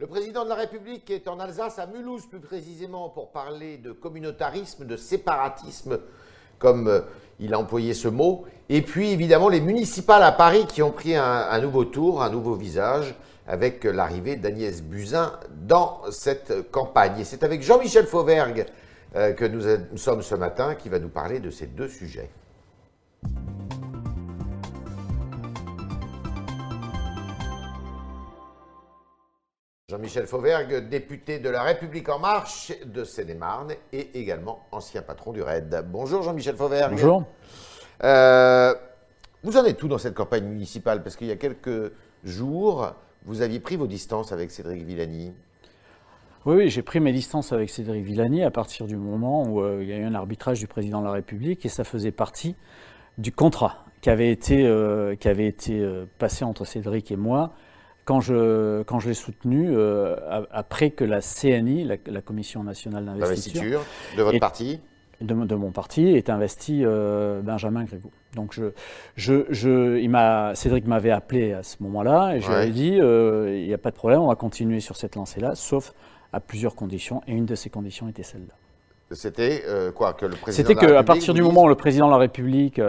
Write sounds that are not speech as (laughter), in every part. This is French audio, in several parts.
Le président de la République est en Alsace, à Mulhouse plus précisément, pour parler de communautarisme, de séparatisme, comme euh, il a employé ce mot. Et puis évidemment les municipales à Paris qui ont pris un, nouveau tour, un nouveau visage, avec l'arrivée d'Agnès Buzyn dans cette campagne. Et c'est avec Jean-Michel Fauvergue euh, que nous sommes ce matin qui va nous parler de ces deux sujets. Jean-Michel Fauvergue, député de La République En Marche de Seine-et-Marne et également ancien patron du RAID. Bonjour Jean-Michel Fauvergue. Bonjour. Euh, vous en êtes tout dans cette campagne municipale? Parce qu'il y a quelques jours, vous aviez pris vos distances avec Cédric Villani. Oui, oui j'ai pris mes distances avec Cédric Villani à partir du moment où euh, il y a eu un arbitrage du président de la République et ça faisait partie du contrat qui avait été, euh, qui avait été passé entre Cédric et moi quand je, quand je l'ai soutenu, euh, après que la CNI, la, Commission nationale d'investiture, de votre parti de, mon parti, est investi euh, Benjamin Grégoux. Donc je, je, je, il m'a, Cédric m'avait appelé à ce moment-là et je lui ai dit euh, il n'y a pas de problème, on va continuer sur cette lancée-là, sauf à plusieurs conditions, et une de ces conditions était celle-là. C'était quoi que le président C'était qu'à partir du moment où le président de la République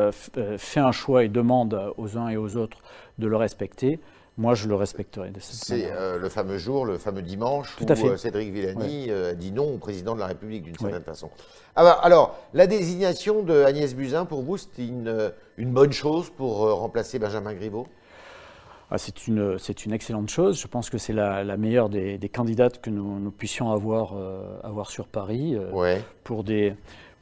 fait un choix et demande aux uns et aux autres de le respecter, moi, je le respecterai. C'est euh, le fameux jour, le fameux dimanche où euh, Cédric Villani euh, dit non au président de la République, d'une certaine façon. Alors, ah bah, alors, la désignation de Agnès Buzyn, pour vous, c'était une, une, bonne chose pour remplacer Benjamin Griveaux? Ah, c'est une, une, excellente chose. Je pense que c'est la, meilleure des, candidates que nous, nous puissions avoir, avoir sur Paris pour des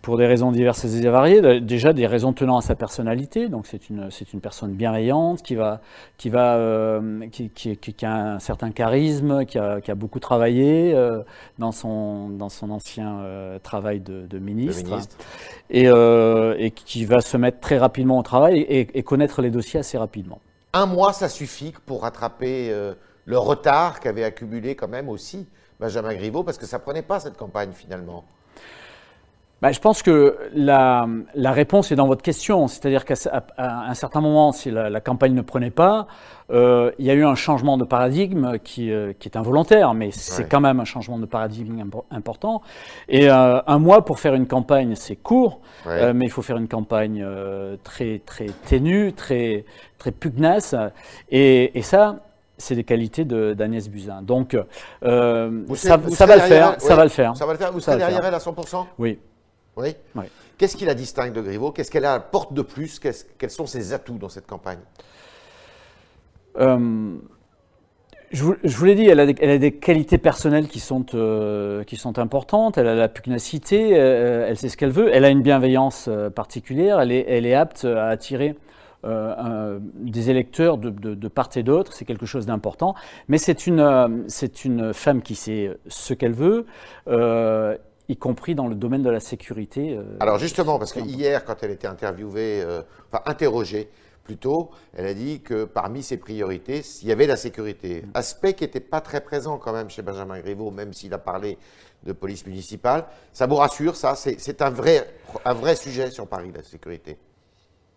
pour des raisons diverses et variées. Déjà des raisons tenant à sa personnalité. Donc c'est une c'est une personne bienveillante qui va qui va euh, qui, qui, qui, a un certain charisme, qui a, qui a beaucoup travaillé euh, dans son dans son ancien euh, travail de, de, ministre, Et, et qui va se mettre très rapidement au travail et, et, connaître les dossiers assez rapidement. Un mois, ça suffit pour rattraper le retard qu'avait accumulé quand même aussi Benjamin Griveaux, parce que ça prenait pas cette campagne finalement. Bah, je pense que la, la, réponse est dans votre question. C'est-à-dire qu'à un certain moment, si la, la campagne ne prenait pas, euh, il y a eu un changement de paradigme qui, euh, qui est involontaire, mais c'est quand même un changement de paradigme important. Et euh, un mois pour faire une campagne, c'est court, euh, mais il faut faire une campagne très, très ténue, très, très pugnace. Et, et ça, c'est des qualités d'Agnès Buzyn. Donc, euh, ça, ça, va le faire, ça va le faire. Ça va le faire. Vous serez derrière elle à 100% Oui. Oui. Qu'est-ce qui la distingue de Griveaux? Qu'est-ce qu'elle a porte de plus? Quels sont ses atouts dans cette campagne? Euh, je vous, je vous l'ai dit, elle a, des, elle a, des, qualités personnelles qui sont, euh, qui sont importantes. Elle a la pugnacité, euh, elle sait ce qu'elle veut. Elle a une bienveillance particulière. Elle est, elle est apte à attirer euh, des électeurs de, de, de part et d'autre, c'est quelque chose d'important. Mais c'est une, c'est une femme qui sait ce qu'elle veut euh, y compris dans le domaine de la sécurité. Euh, Alors justement, parce que hier, quand elle était interviewée, euh, enfin interrogée plutôt, elle a dit que parmi ses priorités, il y avait la sécurité. Mm. Aspect qui n'était pas très présent quand même chez Benjamin Griveaux, même s'il a parlé de police municipale. Ça vous rassure, ça? C'est un vrai, un vrai sujet sur Paris, la sécurité?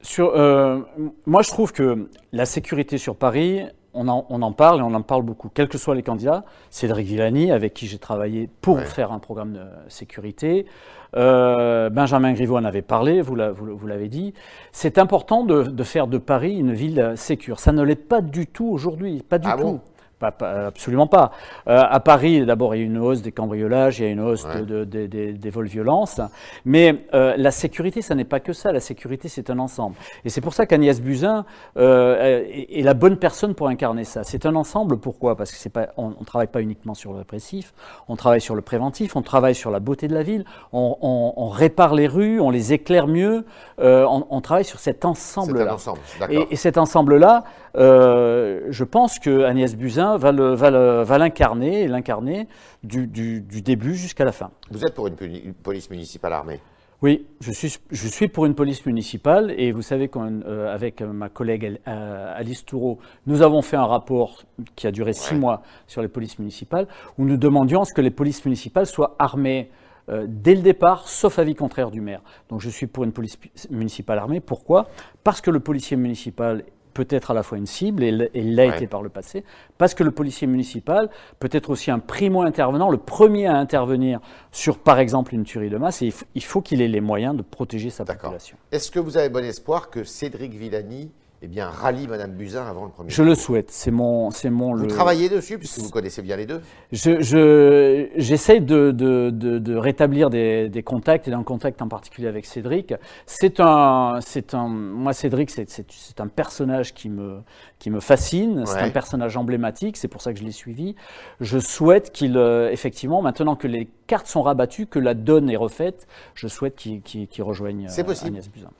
Sur, euh, Moi, je trouve que la sécurité sur Paris, on en, parle et on en parle beaucoup, quels que soient les candidats. Cédric Villani, avec qui j'ai travaillé pour faire un programme de sécurité. Euh, Benjamin Griveaux en avait parlé, vous l'avez dit. C'est important de, faire de Paris une ville sécure. Ça ne l'est pas du tout aujourd'hui, pas du ah tout absolument pas. Euh, à Paris, d'abord, il y a une hausse des cambriolages, il y a une hausse des vols-violences. Mais euh, la sécurité, ça n'est pas que ça. La sécurité, c'est un ensemble. Et c'est pour ça qu'Agnès Buzyn euh, est, la bonne personne pour incarner ça. C'est un ensemble. Pourquoi? Parce que c'est pas, on ne travaille pas uniquement sur le répressif, on travaille sur le préventif, on travaille sur la beauté de la ville, on, on, on répare les rues, on les éclaire mieux, on, on, travaille sur cet ensemble-là. Ensemble, et, et, cet ensemble-là, je pense que Agnès Buzyn va l'incarner, l'incarner du, début jusqu'à la fin. Vous êtes pour une, police municipale armée? Oui, je suis, je suis pour une police municipale et vous savez qu'avec euh, ma collègue euh, Alice Toureau, nous avons fait un rapport qui a duré six mois sur les polices municipales où nous demandions à ce que les polices municipales soient armées euh, dès le départ, sauf avis contraire du maire. Donc je suis pour une police municipale armée. Pourquoi? Parce que le policier municipal peut être à la fois une cible, et il l'a été par le passé, parce que le policier municipal peut être aussi un primo-intervenant, le premier à intervenir sur, par exemple, une tuerie de masse, et il faut qu'il ait les moyens de protéger sa population. Est-ce que vous avez bon espoir que Cédric Villani eh bien, rallie Madame Buzyn avant le premier Je le souhaite. C'est mon, c'est mon. Vous travaillez dessus puisque vous connaissez bien les deux. Je, je j'essaye de, de, de, de, rétablir des, des contacts et d'un contact en particulier avec Cédric. C'est un, c'est un. Moi, Cédric, c'est, c'est, un personnage qui me, qui me fascine. C'est un personnage emblématique. C'est pour ça que je l'ai suivi. Je souhaite qu'il, euh, effectivement, maintenant que les cartes sont rabattues, que la donne est refaite, je souhaite qu'il, qu'il, rejoigne c'est possible. Agnès Buzyn.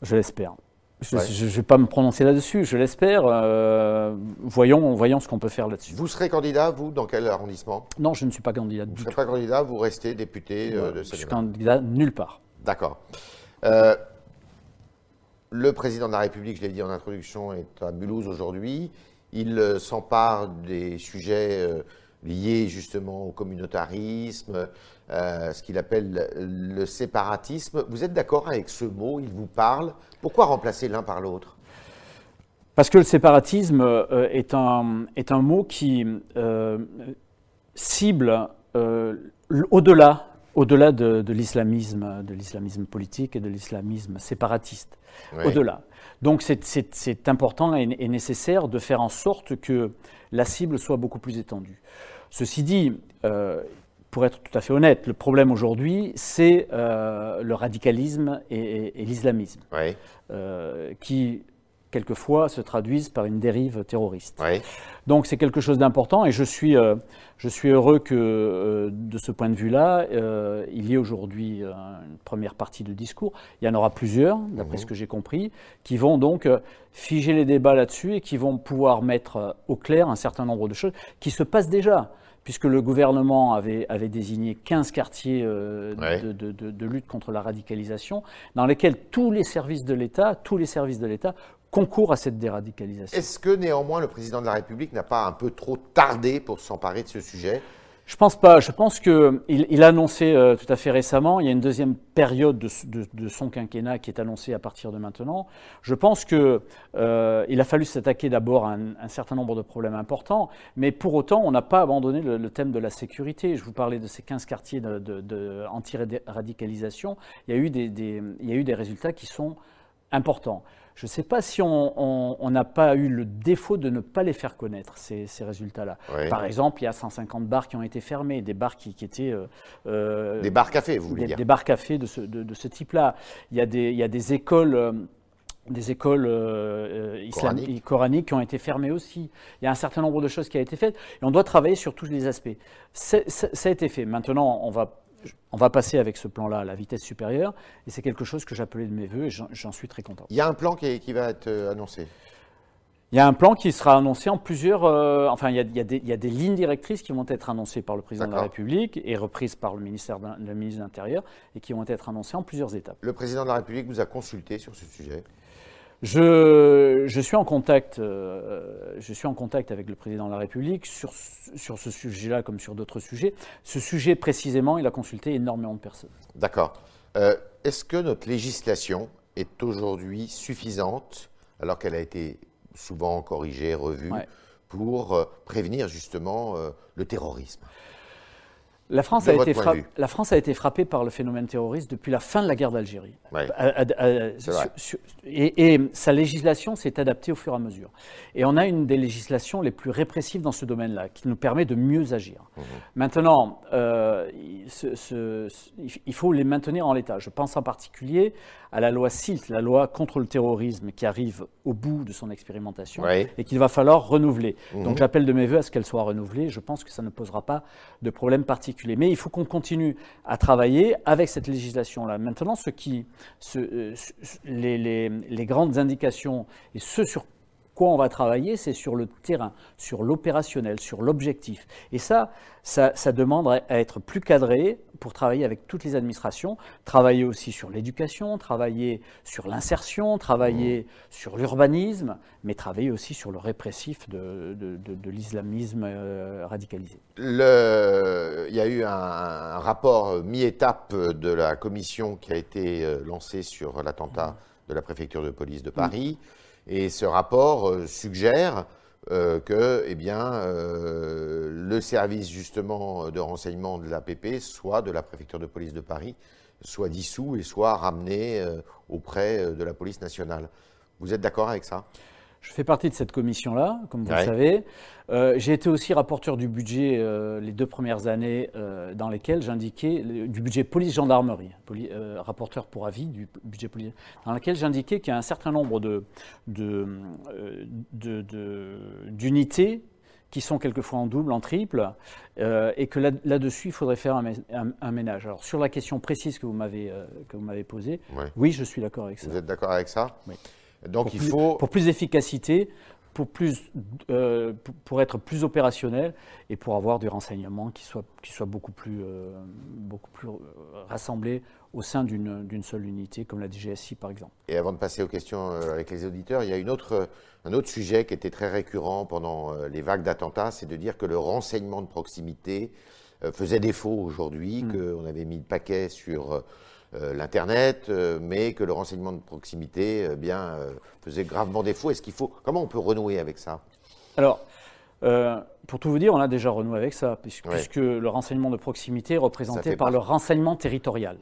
Je l'espère. Je ne vais pas me prononcer là-dessus, je l'espère. Euh, voyons, voyons ce qu'on peut faire là-dessus. Vous serez candidat, vous, dans quel arrondissement? Non, je ne suis pas candidat vous ne serez pas candidat, vous restez député euh, de Je suis candidat nulle part. D'accord. Euh, le président de la République, je l'ai dit en introduction, est à Mulhouse aujourd'hui. Il s'empare des sujets liés justement au communautarisme, euh, ce qu'il appelle le séparatisme. Vous êtes d'accord avec ce mot Il vous parle Pourquoi remplacer l'un par l'autre? Parce que le séparatisme euh, est, un, est un mot qui euh, cible au-delà au-delà de, l'islamisme, de l'islamisme politique et de l'islamisme séparatiste, au-delà. Donc c'est important et, et, nécessaire de faire en sorte que la cible soit beaucoup plus étendue. Ceci dit, euh, pour être tout à fait honnête, le problème aujourd'hui, c'est euh, le radicalisme et, l'islamisme, euh, qui quelquefois se traduisent par une dérive terroriste. Donc c'est quelque chose d'important et je suis, je suis heureux que de ce point de vue-là, il y ait aujourd'hui une première partie de discours. Il y en aura plusieurs, d'après mhm. ce que j'ai compris, qui vont donc figer les débats là-dessus et qui vont pouvoir mettre au clair un certain nombre de choses qui se passent déjà puisque le gouvernement avait, avait désigné 15 quartiers euh, de, lutte contre la radicalisation, dans lesquels tous les services de l'État, tous les services de l'État concourent à cette déradicalisation. Est-ce que néanmoins le président de la République n'a pas un peu trop tardé pour s'emparer de ce sujet? Je pense pas. Je pense qu'il il a annoncé euh, tout à fait récemment, il y a une deuxième période de, son quinquennat qui est annoncée à partir de maintenant. Je pense qu'il euh, a fallu s'attaquer d'abord à un, certain nombre de problèmes importants, mais pour autant, on n'a pas abandonné le, thème de la sécurité. Je vous parlais de ces 15 quartiers d'anti-radicalisation. il, y a eu des, il y a eu des résultats qui sont importants. Je ne sais pas si on n'a pas eu le défaut de ne pas les faire connaître, ces, résultats-là. Par exemple, il y a 150 bars qui ont été fermés, des bars qui, étaient... Euh, euh, des bars cafés, vous voulez des, dire Des bars cafés de ce, de, ce type-là. Il, il, y a des écoles... Euh, des écoles islamiques coraniques qui ont été fermées aussi. Il y a un certain nombre de choses qui ont été faites et on doit travailler sur tous les aspects. ça a été fait. Maintenant, on va on va passer avec ce plan-là à la vitesse supérieure, et c'est quelque chose que j'appelais de mes voeux, et j'en suis très content. Il y a un plan qui, va être euh, annoncé il y a un plan qui sera annoncé en plusieurs. Euh, enfin, il y, a, des, lignes directrices qui vont être annoncées par le président de la République et reprises par le, ministère le ministre de l'Intérieur et qui vont être annoncées en plusieurs étapes. Le président de la République vous a consulté sur ce sujet je, je, suis en contact, euh, je suis en contact avec le président de la République sur, sur ce sujet-là comme sur d'autres sujets. Ce sujet précisément, il a consulté énormément de personnes. D'accord. Euh, est-ce que notre législation est aujourd'hui suffisante, alors qu'elle a été souvent corrigée, revue, pour euh, prévenir justement le terrorisme? La France, a été la France, a été frappée par le phénomène terroriste depuis la fin de la guerre d'Algérie. Et, et, sa législation s'est adaptée au fur et à mesure. Et on a une des législations les plus répressives dans ce domaine-là, qui nous permet de mieux agir. Mmh. Maintenant, euh, ce, il faut les maintenir en l'état. Je pense en particulier à la loi SILT, la loi contre le terrorisme, qui arrive au bout de son expérimentation et qu'il va falloir renouveler. Mmh. Donc j'appelle de mes voeux à ce qu'elle soit renouvelée. Je pense que ça ne posera pas de problème particulier. Mais il faut qu'on continue à travailler avec cette législation-là. Maintenant, ce qui, euh, les, grandes indications et ce sur quoi on va travailler, c'est sur le terrain, sur l'opérationnel, sur l'objectif. Et ça, ça, demande à être plus cadré pour travailler avec toutes les administrations, travailler aussi sur l'éducation, travailler sur l'insertion, travailler sur l'urbanisme, mais travailler aussi sur le répressif de, l'islamisme euh, radicalisé. Le, il y a eu un, rapport mi-étape de la commission qui a été euh, lancé sur l'attentat de la préfecture de police de Paris. Et ce rapport suggère que eh bien, le service justement de renseignement de l'APP, soit de la préfecture de police de Paris, soit dissous et soit ramené auprès de la police nationale. Vous êtes d'accord avec ça? Je fais partie de cette commission-là, comme vous le savez. Euh, j'ai été aussi rapporteur du budget euh, les deux premières années euh, dans lesquelles j'indiquais, du budget police-gendarmerie, rapporteur pour avis du budget police, dans lequel j'indiquais qu'il y a un certain nombre d'unités de, qui sont quelquefois en double, en triple, et que là-dessus, il faudrait faire un, ménage. Alors, sur la question précise que vous m'avez posée, oui, je suis d'accord avec ça. Vous êtes d'accord avec ça? Oui. Donc il faut. Pour plus d'efficacité, pour, plus, euh, pour, être plus opérationnel et pour avoir du renseignement qui soit, qui soit beaucoup plus, euh, beaucoup plus euh, rassemblé au sein d'une seule unité, comme la DGSI par exemple. Et avant de passer aux questions avec les auditeurs, il y a une autre, un autre sujet qui était très récurrent pendant les vagues d'attentats, c'est de dire que le renseignement de proximité faisait défaut aujourd'hui, mm. qu'on avait mis le paquet sur l'Internet, euh, mais que le renseignement de proximité euh, bien, faisait gravement défaut. Est-ce qu'il faut, comment on peut renouer avec ça? Alors, pour tout vous dire, on a déjà renoué avec ça, puisque, le renseignement de proximité est représenté par le renseignement territorial.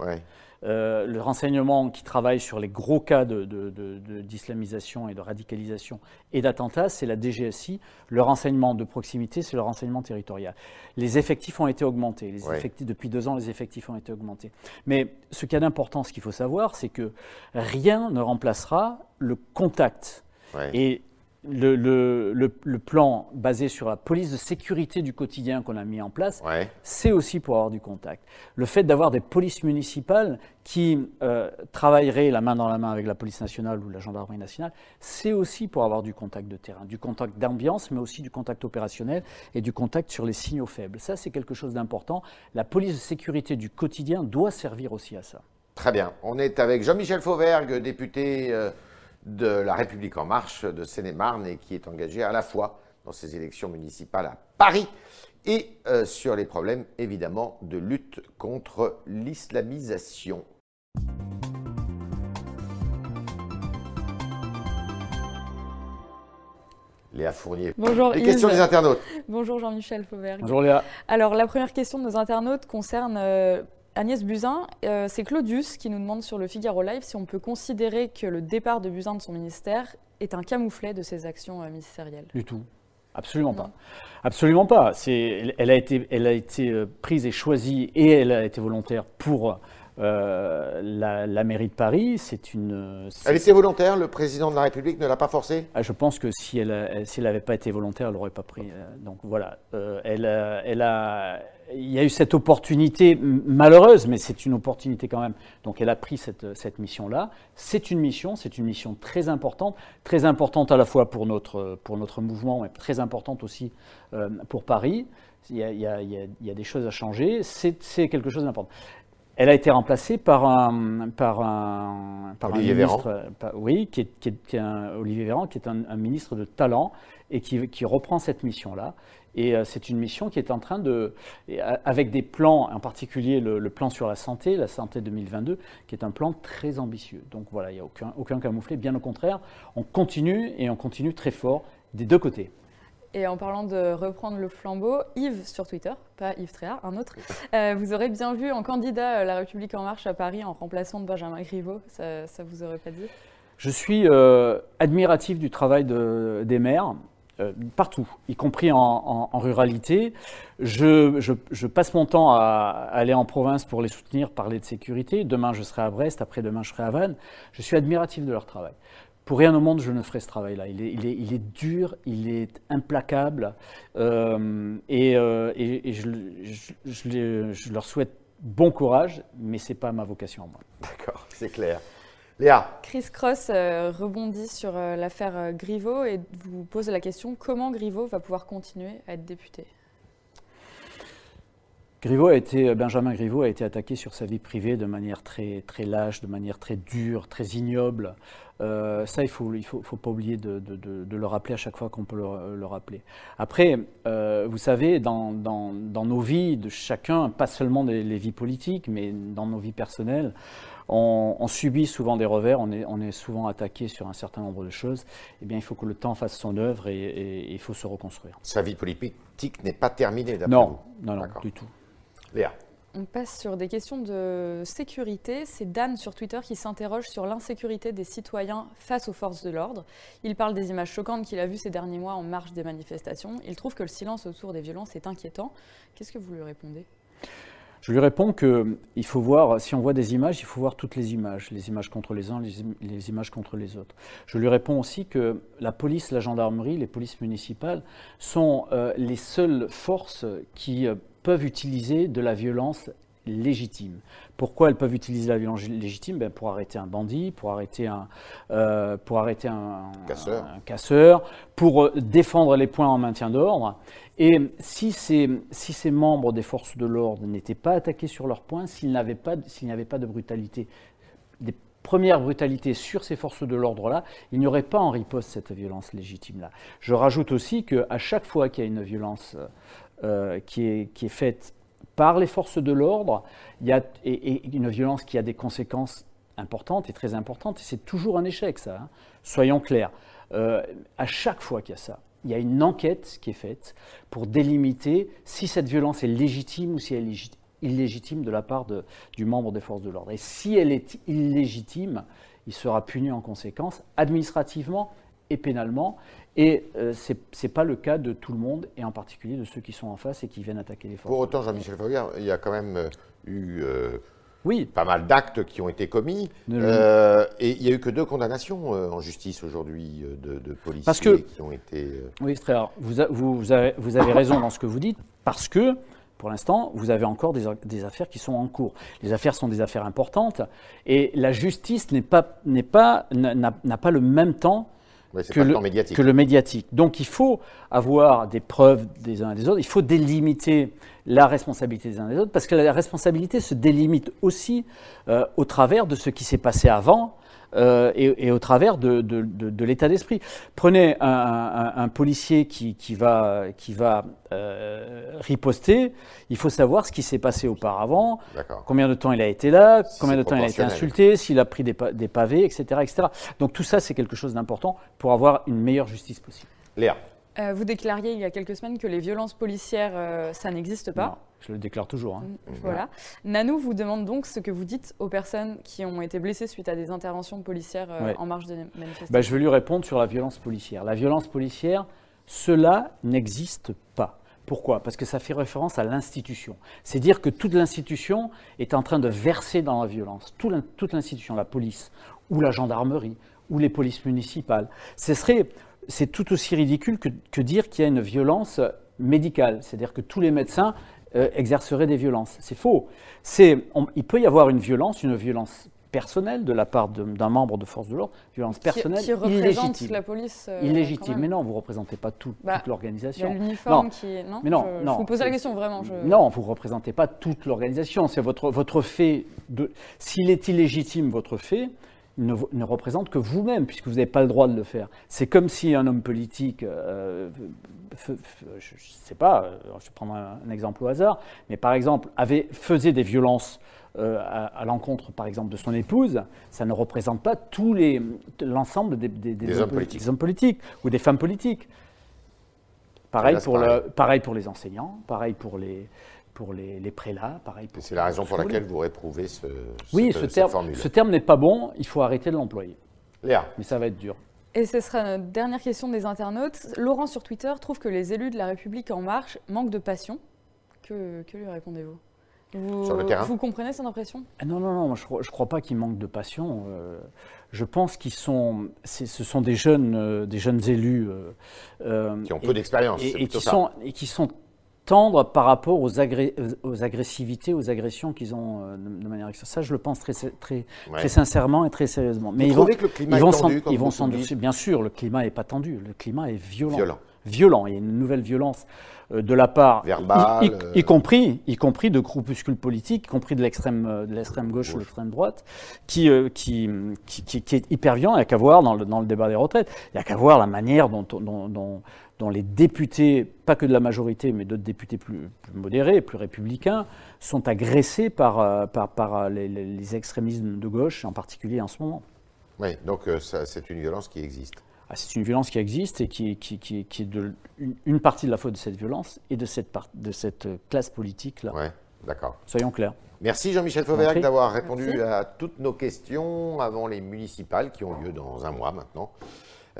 Euh, le renseignement qui travaille sur les gros cas d'islamisation et de radicalisation et d'attentats, c'est la DGSI. Le renseignement de proximité, c'est le renseignement territorial. Les effectifs ont été augmentés. Les effectifs, depuis deux ans, les effectifs ont été augmentés. Mais ce qu'il y a d'important, ce qu'il faut savoir, c'est que rien ne remplacera le contact. Et le, le, plan basé sur la police de sécurité du quotidien qu'on a mis en place, c'est aussi pour avoir du contact. Le fait d'avoir des polices municipales qui euh, travailleraient la main dans la main avec la police nationale ou la gendarmerie nationale, c'est aussi pour avoir du contact de terrain, du contact d'ambiance, mais aussi du contact opérationnel et du contact sur les signaux faibles. Ça, c'est quelque chose d'important. La police de sécurité du quotidien doit servir aussi à ça. Très bien. On est avec Jean-Michel Fauvergue, député. Euh, de la République en marche de Seine-et-Marne et qui est engagé à la fois dans ces élections municipales à Paris et euh, sur les problèmes évidemment de lutte contre l'islamisation. Léa Fournier. Bonjour. Les questions des internautes. Bonjour Jean-Michel Fauvert. Bonjour Léa. Alors la première question de nos internautes concerne euh, Agnès Buzyn, euh, c'est Claudius qui nous demande sur le Figaro Live si on peut considérer que le départ de Buzyn de son ministère est un camouflet de ses actions euh, ministérielles. Du tout. Absolument pas. Absolument pas. Elle a été, elle a été euh, prise et choisie et elle a été volontaire pour la, mairie de Paris. C'est une. Elle était volontaire. Le président de la République ne l'a pas forcée? Ah, je pense que si elle, si n'avait pas été volontaire, elle n'aurait pas pris. donc voilà. elle, elle a il y a eu cette opportunité malheureuse, mais c'est une opportunité quand même. Donc elle a pris cette, cette mission-là. C'est une mission, c'est une mission très importante, très importante à la fois pour notre, pour notre mouvement, mais très importante aussi euh, pour Paris. Il y, a, il, y a, il y, a, des choses à changer, c'est quelque chose d'important. Elle a été remplacée par un, par un, par Olivier un ministre, oui, qui est, qui est, un, Olivier Véran, qui est un, un, ministre de talent et qui, qui reprend cette mission-là. Et euh, c'est une mission qui est en train de, avec des plans, en particulier le, plan sur la santé, la santé 2022, qui est un plan très ambitieux. Donc voilà, il n'y a aucun, aucun camouflet, bien au contraire, on continue et on continue très fort des deux côtés. Et en parlant de reprendre le flambeau, Yves sur Twitter, pas Yves Tréhard, un autre, euh, vous aurez bien vu en candidat La République En Marche à Paris en remplaçant de Benjamin Griveaux, ça, ça vous aurait pas dit? Je suis euh, admiratif du travail de, des maires. Euh, partout, y compris en, ruralité. Je, passe mon temps à, aller en province pour les soutenir, parler de sécurité. Demain, je serai à Brest, après-demain, je serai à Vannes. Je suis admiratif de leur travail. Pour rien au monde, je ne ferai ce travail-là. Il est, il, il est, dur, il est implacable, euh, et, euh, je, je, leur souhaite bon courage, mais ce n'est pas ma vocation moi. D'accord, c'est clair. Léa. Chris Cross euh, rebondit sur l'affaire Griveaux et vous pose la question comment Griveaux va pouvoir continuer à être député? Griveaux a été, Benjamin Griveaux a été attaqué sur sa vie privée de manière très, très lâche, de manière très dure, très ignoble. Euh, ça, il ne faut, il faut, faut, pas oublier de, de, le rappeler à chaque fois qu'on peut le, rappeler. Après, euh, vous savez, dans, dans, dans, nos vies de chacun, pas seulement les vies politiques, mais dans nos vies personnelles, on, subit souvent des revers, on est, on est, souvent attaqué sur un certain nombre de choses. Eh bien, il faut que le temps fasse son œuvre et, il faut se reconstruire. Sa vie politique n'est pas terminée, d'après Non, non, non, du tout. Léa? On passe sur des questions de sécurité. C'est Dan sur Twitter qui s'interroge sur l'insécurité des citoyens face aux forces de l'ordre. Il parle des images choquantes qu'il a vues ces derniers mois en marge des manifestations. Il trouve que le silence autour des violences est inquiétant. Qu'est-ce que vous lui répondez? Je lui réponds qu'il faut voir, si on voit des images, il faut voir toutes les images, les images contre les uns, les, images contre les autres. Je lui réponds aussi que la police, la gendarmerie, les polices municipales sont euh, les seules forces qui euh, peuvent utiliser de la violence légitime. Pourquoi elles peuvent utiliser la violence légitime? Ben Pour arrêter un bandit, pour arrêter un, euh, pour arrêter un casseur. pour défendre les points en maintien d'ordre. Et si ces, si ces membres des forces de l'ordre n'étaient pas attaqués sur leurs points, s'il n'y avait, pas, avait pas de brutalité, des premières brutalités sur ces forces de l'ordre-là, il n'y aurait pas en riposte cette violence légitime-là. Je rajoute aussi qu'à chaque fois qu'il y a une violence euh, qui, est, faite par les forces de l'ordre, et, une violence qui a des conséquences importantes et très importantes, et c'est toujours un échec, ça. Hein. Soyons clairs. Euh, à chaque fois qu'il y a ça, il y a une enquête qui est faite pour délimiter si cette violence est légitime ou si elle est illégitime de la part du membre des forces de l'ordre. Et si elle est illégitime, il sera puni en conséquence, administrativement et pénalement. Et euh, ce n'est pas le cas de tout le monde, et en particulier de ceux qui sont en face et qui viennent attaquer les forces. Pour autant, Jean-Michel Fauger, il y a quand même euh, eu euh, oui. pas mal d'actes qui ont été commis. Euh, et il n'y a eu que deux condamnations en justice aujourd'hui de, policiers qui ont été. Oui, très rare. Vous, vous, avez, vous, avez, raison dans ce que vous dites, parce que. Pour l'instant, vous avez encore des, des, affaires qui sont en cours. Les affaires sont des affaires importantes et la justice n'est pas, n'est pas, n'a pas le même temps que, le, que, le, médiatique. Donc il faut avoir des preuves des uns et des autres, il faut délimiter la responsabilité des uns et des autres, parce que la responsabilité se délimite aussi euh, au travers de ce qui s'est passé avant, euh, et, au travers de, l'état d'esprit. Prenez un, policier qui, va, qui va euh, riposter, il faut savoir ce qui s'est passé auparavant, combien de temps il a été là, combien de temps il a été insulté, s'il a pris des, pavés, etc., etc. Donc tout ça, c'est quelque chose d'important pour avoir une meilleure justice possible. Léa. Euh, vous déclariez il y a quelques semaines que les violences policières, euh, ça n'existe pas. je le déclare toujours. Hein. Mm, voilà. Nanou vous demande donc ce que vous dites aux personnes qui ont été blessées suite à des interventions policières euh, en marge des manifestations. Bah, je vais lui répondre sur la violence policière. La violence policière, cela n'existe pas. Pourquoi? Parce que ça fait référence à l'institution. C'est dire que toute l'institution est en train de verser dans la violence. Toute l'institution, la police ou la gendarmerie ou les polices municipales. Ce serait c'est tout aussi ridicule que, dire qu'il y a une violence médicale, c'est-à-dire que tous les médecins euh, exerceraient des violences. C'est faux. il peut y avoir une violence, une violence personnelle de la part d'un membre de force de l'ordre, violence personnelle qui, qui illégitime. la police. Euh, illégitime. Mais non, vous ne représentez pas bah, toute l'organisation. Il y a l'uniforme qui est. Non, mais non, je, vous posez la question vraiment. Non, vous ne représentez pas toute l'organisation. C'est votre, votre fait. S'il est illégitime, votre fait, ne, représente que vous-même, puisque vous n'avez pas le droit de le faire. C'est comme si un homme politique, euh, je ne sais pas, euh, je vais prendre un, exemple au hasard, mais par exemple, avait, faisait des violences euh, à, l'encontre, par exemple, de son épouse, ça ne représente pas tous les, l'ensemble des, hommes, politiques. ou des femmes politiques. Pareil, pour, Le, pareil pour les enseignants, pareil pour les, pour les, prélats, pareil. C'est la raison pour laquelle vous réprouvez ce, oui, ce terme, ce terme n'est pas bon, il faut arrêter de l'employer. Léa. Mais ça va être dur. Et ce sera notre dernière question des internautes. Laurent sur Twitter trouve que les élus de la République en marche manquent de passion. Que, lui répondez-vous? Vous, Sur le terrain Vous comprenez cette impression? Ah Non, non, non, je ne crois pas qu'ils manquent de passion. Euh, je pense qu'ils sont, ce sont des jeunes, euh, des jeunes élus. Euh, qui ont peu d'expérience. Et, et, qui sont, et qui sont tendre par rapport aux, aux agressivités, aux agressions qu'ils ont euh, de, manière Ça, je le pense très, très, très sincèrement et très sérieusement. Mais Vous ils vont, que le climat ils vont tendu, ils vont s'endurcir. Bien sûr, le climat n'est pas tendu. Le climat est violent. violent. Il y a une nouvelle violence euh, de la part, Verbale, y, y- euh. y compris, y compris de groupuscules politiques, y compris de l'extrême, euh, de l'extrême gauche ou de l'extrême droite, qui, euh, qui, qui, qui- qui est hyper violent. Il n'y a qu'à voir dans le, dans le débat des retraites, il n'y a qu'à voir la manière dont, dont, dont- dont les députés, pas que de la majorité, mais d'autres députés plus, plus modérés, plus républicains, sont agressés par, euh, par, par euh, les, extrémismes de gauche, en particulier en ce moment. Oui, donc euh, c'est une violence qui existe. Ah, c'est une violence qui existe et qui, qui, qui, qui est de, une, une partie de la faute de cette violence et de cette, part- de cette classe politique-là. Ouais, d'accord. Soyons clairs. Merci Jean-Michel Fauvergue d'avoir répondu Merci. à toutes nos questions avant les municipales qui ont lieu dans un mois maintenant,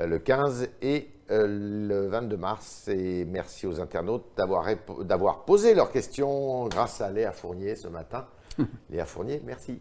le 15 et euh, le 22 mars. Et merci aux internautes d'avoir posé leurs questions grâce à Léa Fournier ce matin. (laughs) Léa Fournier, merci.